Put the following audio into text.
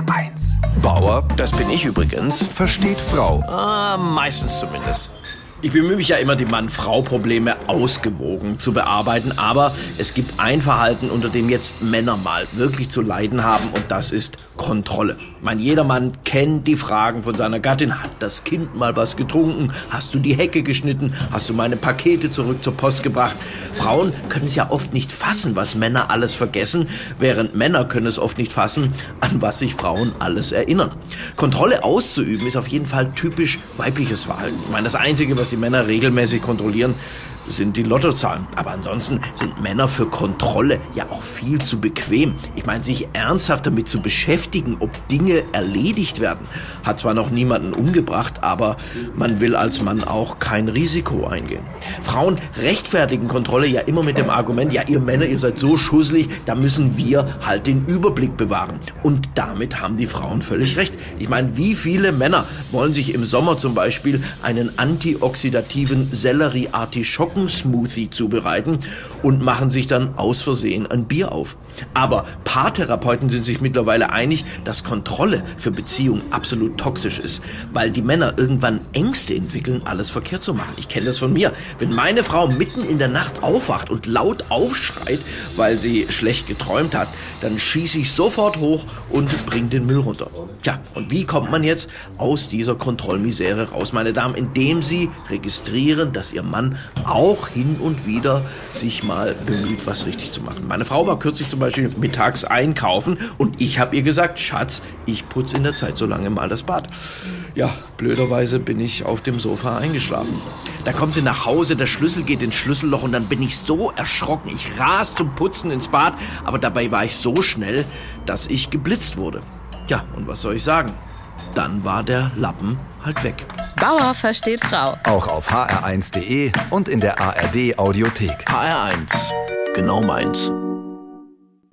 HR1. Bauer Das bin ich übrigens. versteht Frau. Ah, meistens zumindest. Ich bemühe mich ja immer, die Mann-Frau-Probleme ausgewogen zu bearbeiten, aber es gibt ein Verhalten, unter dem jetzt Männer mal wirklich zu leiden haben und das ist Kontrolle. Meine, jeder Mann kennt die Fragen von seiner Gattin. Hat das Kind mal was getrunken? Hast du die Hecke geschnitten? Hast du meine Pakete zurück zur Post gebracht? Frauen können es ja oft nicht fassen, was Männer alles vergessen, während Männer können es oft nicht fassen, an was sich Frauen alles erinnern. Kontrolle auszuüben ist auf jeden Fall typisch weibliches Verhalten. Ich meine, das Einzige, was die Männer regelmäßig kontrollieren, sind die Lottozahlen. Aber ansonsten sind Männer für Kontrolle ja auch viel zu bequem. Ich meine, sich ernsthaft damit zu beschäftigen, ob Dinge erledigt werden, hat zwar noch niemanden umgebracht, aber man will als Mann auch kein Risiko eingehen. Frauen rechtfertigen Kontrolle ja immer mit dem Argument, ja, ihr Männer, ihr seid so schusselig, da müssen wir halt den Überblick bewahren. Und damit haben die Frauen völlig recht. Ich meine, wie viele Männer wollen sich im Sommer zum Beispiel einen antioxidativen Sellerie-Artischocken-Smoothie zubereiten und machen sich dann aus Versehen ein Bier auf. Aber Paartherapeuten sind sich mittlerweile einig, dass Kontrolle für Beziehungen absolut toxisch ist, weil die Männer irgendwann Ängste entwickeln, alles verkehrt zu machen. Ich kenne das von mir. Wenn meine Frau mitten in der Nacht aufwacht und laut aufschreit, weil sie schlecht geträumt hat, dann schieße ich sofort hoch und bring den Müll runter. Tja, und wie kommt man jetzt aus dieser Kontrollmisere raus, meine Damen? Indem Sie registrieren, dass Ihr Mann auch hin und wieder sich mal bemüht, was richtig zu machen. Meine Frau war kürzlich zum Beispiel mittags einkaufen und ich habe ihr gesagt, Schatz, ich putze in der Zeit so lange mal das Bad. Ja, blöderweise bin ich auf dem Sofa eingeschlafen. Dann kommt sie nach Hause, der Schlüssel geht ins Schlüsselloch und dann bin ich so erschrocken. Ich ras zum Putzen ins Bad, aber dabei war ich so schnell, dass ich geblitzt wurde. Ja, und was soll ich sagen? Dann war der Lappen halt weg. Bauer versteht Frau. Auch auf hr1.de und in der ARD Audiothek. HR1. Genau meins.